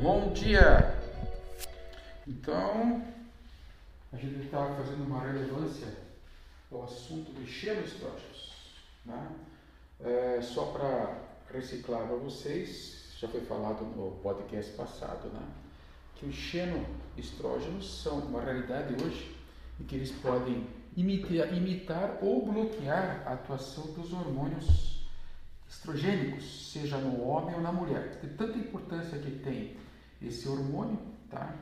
Bom dia! Então, a gente está fazendo uma relevância ao assunto dos xenoestrógenos. Né? É, só para reciclar para vocês, já foi falado no podcast passado, né? que os xenoestrógenos são uma realidade hoje e que eles podem imitar, imitar ou bloquear a atuação dos hormônios estrogênicos, seja no homem ou na mulher. De tanta importância que tem esse hormônio, tá?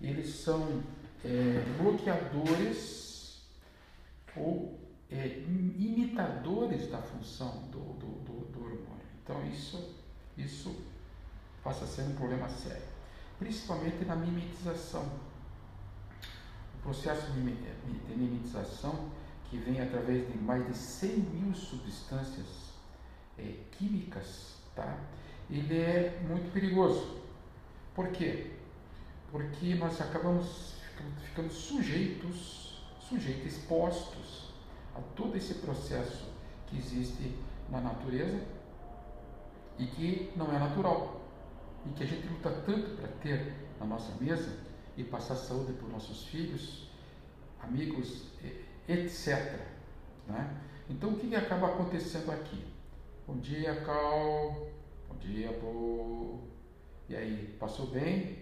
eles são é, bloqueadores ou é, imitadores da função do, do, do, do, hormônio. Então isso, isso passa a ser um problema sério, principalmente na mimetização. O processo de mimetização, que vem através de mais de 100 mil substâncias é, químicas, tá? ele é muito perigoso. Por quê? Porque nós acabamos ficando sujeitos, sujeitos, expostos a todo esse processo que existe na natureza e que não é natural e que a gente luta tanto para ter na nossa mesa e passar saúde para os nossos filhos, amigos, etc. Né? Então o que, que acaba acontecendo aqui? Bom dia, Cal. Bom dia, Bo. E aí, passou bem?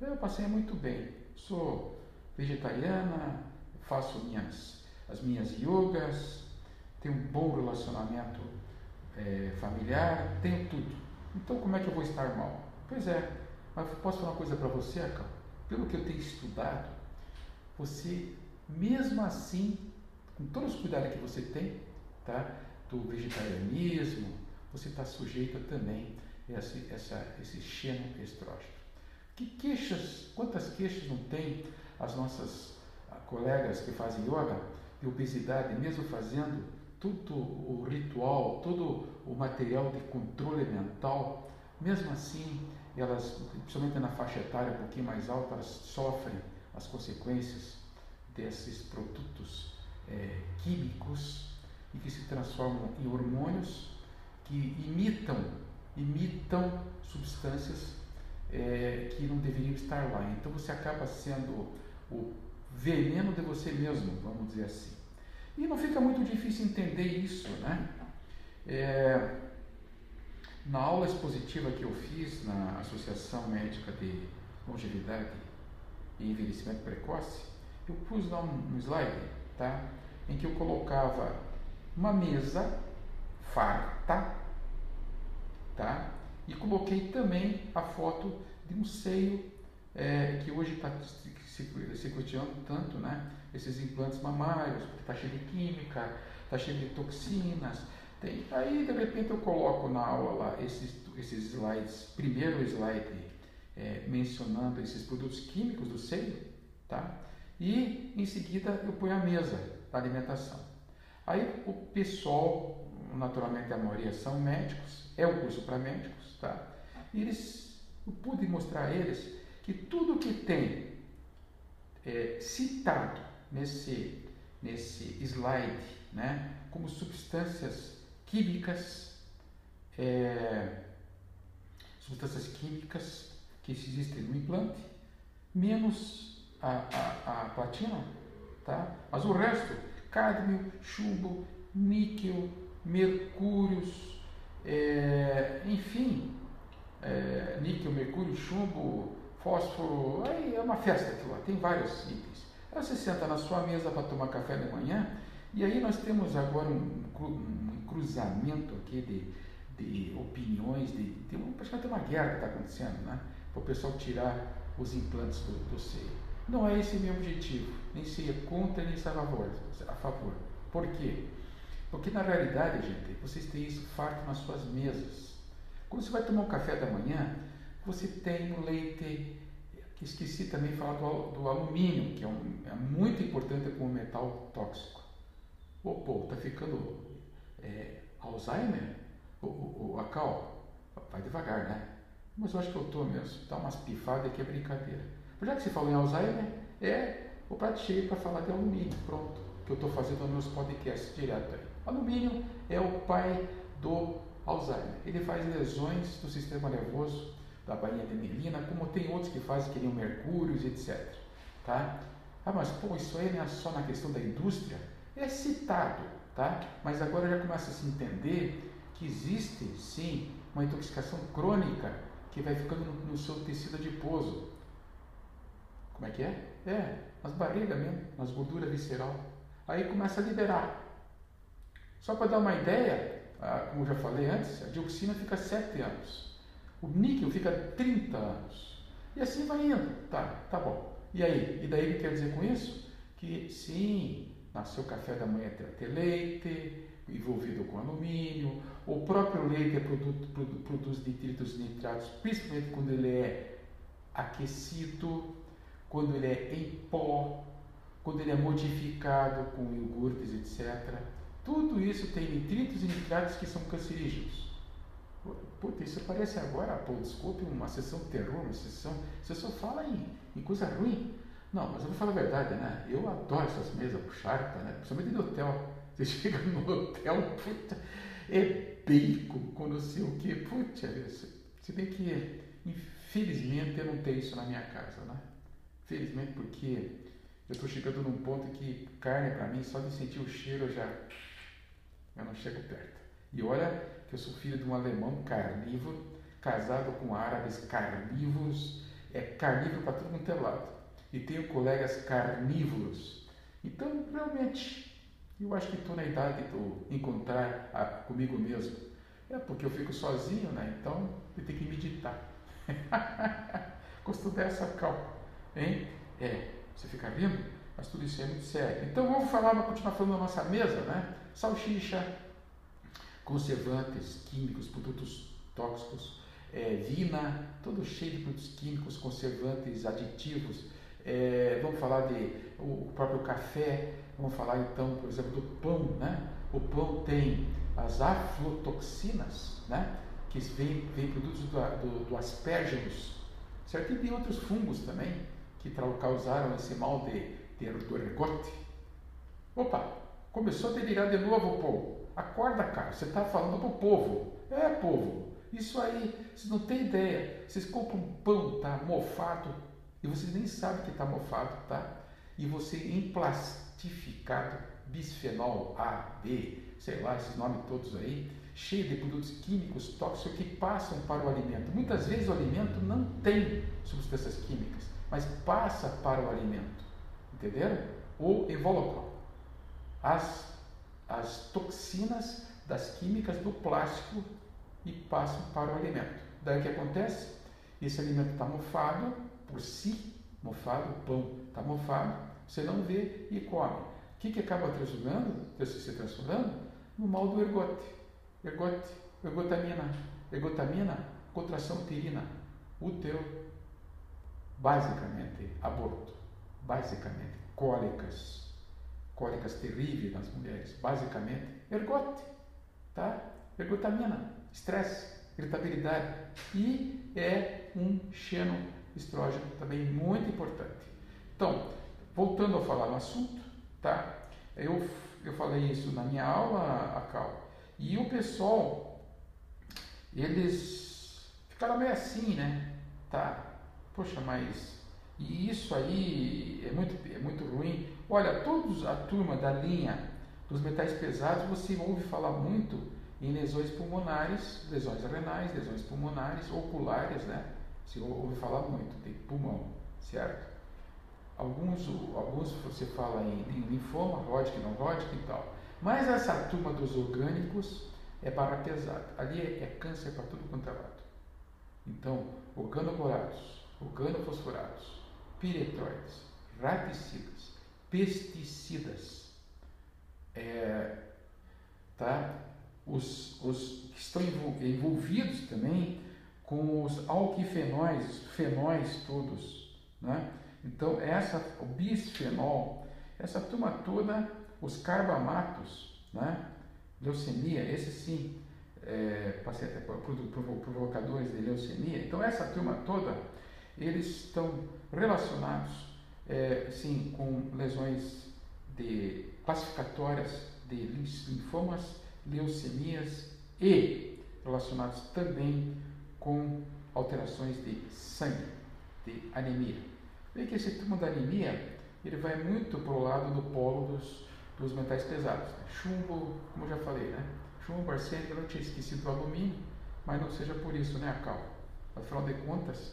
Eu passei muito bem. Sou vegetariana, faço minhas, as minhas yogas, tenho um bom relacionamento é, familiar, tenho tudo. Então, como é que eu vou estar mal? Pois é, mas posso falar uma coisa para você, Cal? Pelo que eu tenho estudado, você, mesmo assim, com todos os cuidados que você tem, tá? do vegetarianismo, você está sujeito também esse, essa, esse xenoestrógeno. Que queixas, quantas queixas não tem as nossas ah, colegas que fazem yoga de obesidade, mesmo fazendo todo o ritual, todo o material de controle mental, mesmo assim, elas, principalmente na faixa etária um pouquinho mais alta, elas sofrem as consequências desses produtos é, químicos e que se transformam em hormônios que imitam, imitam substâncias é, que não deveriam estar lá. Então você acaba sendo o veneno de você mesmo, vamos dizer assim. E não fica muito difícil entender isso, né? É, na aula expositiva que eu fiz na Associação Médica de Longevidade e Envelhecimento Precoce, eu pus lá um, slide, tá? Em que eu colocava uma mesa farta, tá? E coloquei também a foto de um seio é, que hoje está se, se questionando tanto, né? Esses implantes mamários, porque está cheio de química, está cheio de toxinas. Tem, aí, de repente, eu coloco na aula lá esses, esses slides, primeiro slide é, mencionando esses produtos químicos do seio, tá? E, em seguida, eu ponho a mesa da alimentação. Aí o pessoal, naturalmente a maioria são médicos, é um curso para médicos, tá? E eles, eu pude mostrar a eles que tudo que tem é, citado nesse, nesse slide, né, como substâncias químicas, é, substâncias químicas que existem no implante, menos a, a, a platina, tá? Mas o resto cádmio, chumbo, níquel, mercúrios, é, enfim, é, níquel, mercúrio, chumbo, fósforo, aí é uma festa aquilo lá, tem vários itens. Aí você senta na sua mesa para tomar café de manhã, e aí nós temos agora um, um cruzamento aqui de, de opiniões, de, de, praticamente uma guerra que está acontecendo, né? Para o pessoal tirar os implantes do, do seio. Não é esse meu objetivo, nem ser contra nem ser a favor. A favor. Por quê? Porque na realidade, gente, vocês têm isso farto nas suas mesas. Quando você vai tomar um café da manhã, você tem o leite, que esqueci também de falar do, do alumínio, que é, um, é, muito importante como metal tóxico. Ô, pô, tá ficando é, Alzheimer? O, o, o Acal, vai devagar, né? Mas eu acho que eu tô mesmo. Dá umas pifadas aqui é brincadeira. Já que você falou em Alzheimer, é o prato cheio para falar de alumínio, pronto, que eu estou fazendo nos meus podcasts direto aí. Alumínio é o pai do Alzheimer. Ele faz lesões do sistema nervoso da bainha de melina, como tem outros que fazem que nem mercúrios, etc. Tá? Ah, mas pô, isso aí não é só na questão da indústria? É citado, tá? Mas agora já começa a se entender que existe, sim, uma intoxicação crônica que vai ficando no, no seu tecido adiposo. Como é que é? É, nas barrigas mesmo, nas gorduras visceral. Aí começa a liberar. Só para dar uma ideia, como já falei antes, a dioxina fica 7 anos. O níquel fica 30 anos. E assim vai indo. Tá, tá bom. E aí? E daí o que quer dizer com isso? Que sim, nasceu café da manhã ter, ter leite, envolvido com alumínio, o próprio leite é produto, produ, produz nitritos nitratos, principalmente quando ele é aquecido, quando ele é em pó, quando ele é modificado com iogurtes, etc. Tudo isso tem nitritos e nitratos que são cancerígenos. Puta, isso parece agora, pô, desculpe, uma sessão de terror, uma sessão. Você só fala em, em coisa ruim. Não, mas eu vou falar a verdade, né? Eu adoro essas mesas charpa, né? Principalmente no hotel. Você chega no hotel, puta, é bacon com não sei o quê. Puta, se bem que, infelizmente, eu não tenho isso na minha casa, né? Felizmente, porque eu estou chegando num ponto que carne, para mim, só de sentir o cheiro, eu já eu não chego perto. E olha que eu sou filho de um alemão carnívoro, casado com árabes carnívoros, é carnívoro para todo mundo é lado. E tenho colegas carnívoros. Então, realmente, eu acho que estou na idade de encontrar a, comigo mesmo. É porque eu fico sozinho, né? Então, eu tenho que meditar. Gostou dessa calma, hein? É, você fica rindo, mas tudo isso é muito sério. Então, vamos falar, vamos continuar falando da nossa mesa, né? Salsicha, conservantes químicos, produtos tóxicos, é, vina, todo cheio de produtos químicos, conservantes, aditivos. É, vamos falar de o próprio café, vamos falar então, por exemplo, do pão, né? O pão tem as aflotoxinas, né? Que vem produtos do, do, do certo? E tem outros fungos também que causaram esse mal de, de do ergote. Opa, começou a delirar de novo povo. Acorda, cara, você está falando para o povo. É, povo, isso aí, vocês não têm ideia. Vocês compram um pão, tá mofado, e vocês nem sabem que está mofado, tá? E você emplastificado, bisfenol A, B, sei lá, esses nomes todos aí, cheio de produtos químicos tóxicos que passam para o alimento. Muitas vezes o alimento não tem substâncias químicas, mas passa para o alimento. Entenderam? Ou evólocol. As as toxinas das químicas do plástico e passam para o alimento. Daí o que acontece? Esse alimento está mofado por si, mofado, o pão está mofado, você não vê e come. O que, que acaba transformando, se transformando? No mal do ergote. Ergote, ergotamina. Ergotamina, contração uterina. Útero, basicamente, aborto. Basicamente, cólicas, cólicas terríveis nas mulheres, basicamente ergote, tá? ergotamina, estresse, irritabilidade e é um xenoestrógeno também muito importante. Então, voltando a falar no assunto, tá? Eu, eu falei isso na minha aula, a Cal, e o pessoal, eles ficaram meio assim, né? Tá? Poxa, mas e isso aí é muito, é muito ruim. Olha, todos a turma da linha dos metais pesados, você ouve falar muito em lesões pulmonares, lesões renais, lesões pulmonares, oculares, né? Você ouve falar muito, tem pulmão, certo? Alguns, alguns você fala em, linfoma, Hodgkin, não Hodgkin e tal. Mas essa turma dos orgânicos é barra pesada. Ali é, é câncer para tudo quanto é lado. Então, organoclorados, organofosforados, piretroides, raticidas, pesticidas, é, tá? os, os que estão envolvidos também com os alquifenóis, fenóis todos. Né? Então, essa, o bisfenol, essa turma toda, os carbamatos, né? leucemia, esse sim, é, provocadores de leucemia. Então, essa turma toda, eles estão relacionados, é, sim, com lesões de classificatórias de linfomas, leucemias e relacionados também com alterações de sangue, de anemia. Vê que esse turma da anemia, ele vai muito para o lado do polo dos, dos metais pesados. Chumbo, como eu já falei, né? Chumbo, arsênico, eu não tinha esquecido do alumínio, mas não seja por isso, né, cal. Afinal de contas,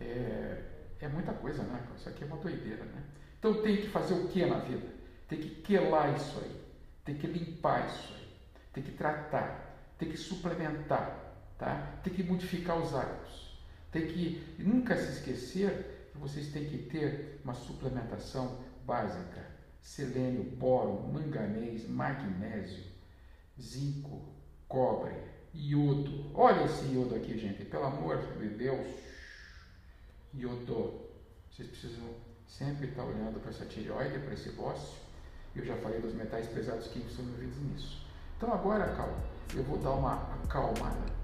é, é muita coisa, né? Isso aqui é uma doideira, né? Então tem que fazer o que na vida? Tem que quelar isso aí, tem que limpar isso aí, tem que tratar, tem que suplementar, tá? Tem que modificar os hábitos, tem que nunca se esquecer que vocês têm que ter uma suplementação básica, selênio, boro, manganês, magnésio, zinco, cobre, iodo. Olha esse iodo aqui, gente, pelo amor de Deus. Iodo. Vocês precisam sempre estar olhando para essa tireoide, para esse bócio. Eu já falei dos metais pesados que são envolvidos nisso. Então agora, calma, eu vou dar uma acalmada